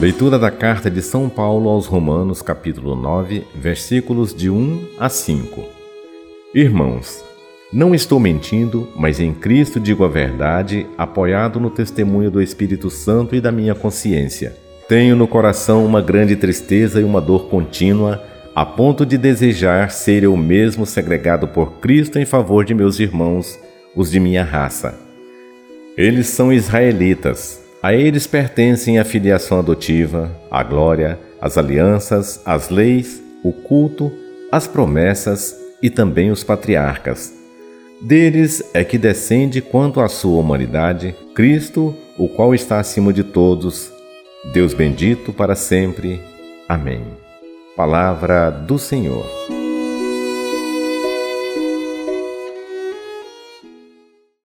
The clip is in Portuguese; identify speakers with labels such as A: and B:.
A: Leitura da carta de São Paulo aos Romanos, capítulo 9, versículos de 1 a 5. Irmãos, não estou mentindo, mas em Cristo digo a verdade, apoiado no testemunho do Espírito Santo e da minha consciência. Tenho no coração uma grande tristeza e uma dor contínua, a ponto de desejar ser eu mesmo segregado por Cristo em favor de meus irmãos, os de minha raça. Eles são israelitas a eles pertencem a filiação adotiva, a glória, as alianças, as leis, o culto, as promessas e também os patriarcas. Deles é que descende quanto à sua humanidade Cristo, o qual está acima de todos, Deus bendito para sempre. Amém. Palavra do Senhor.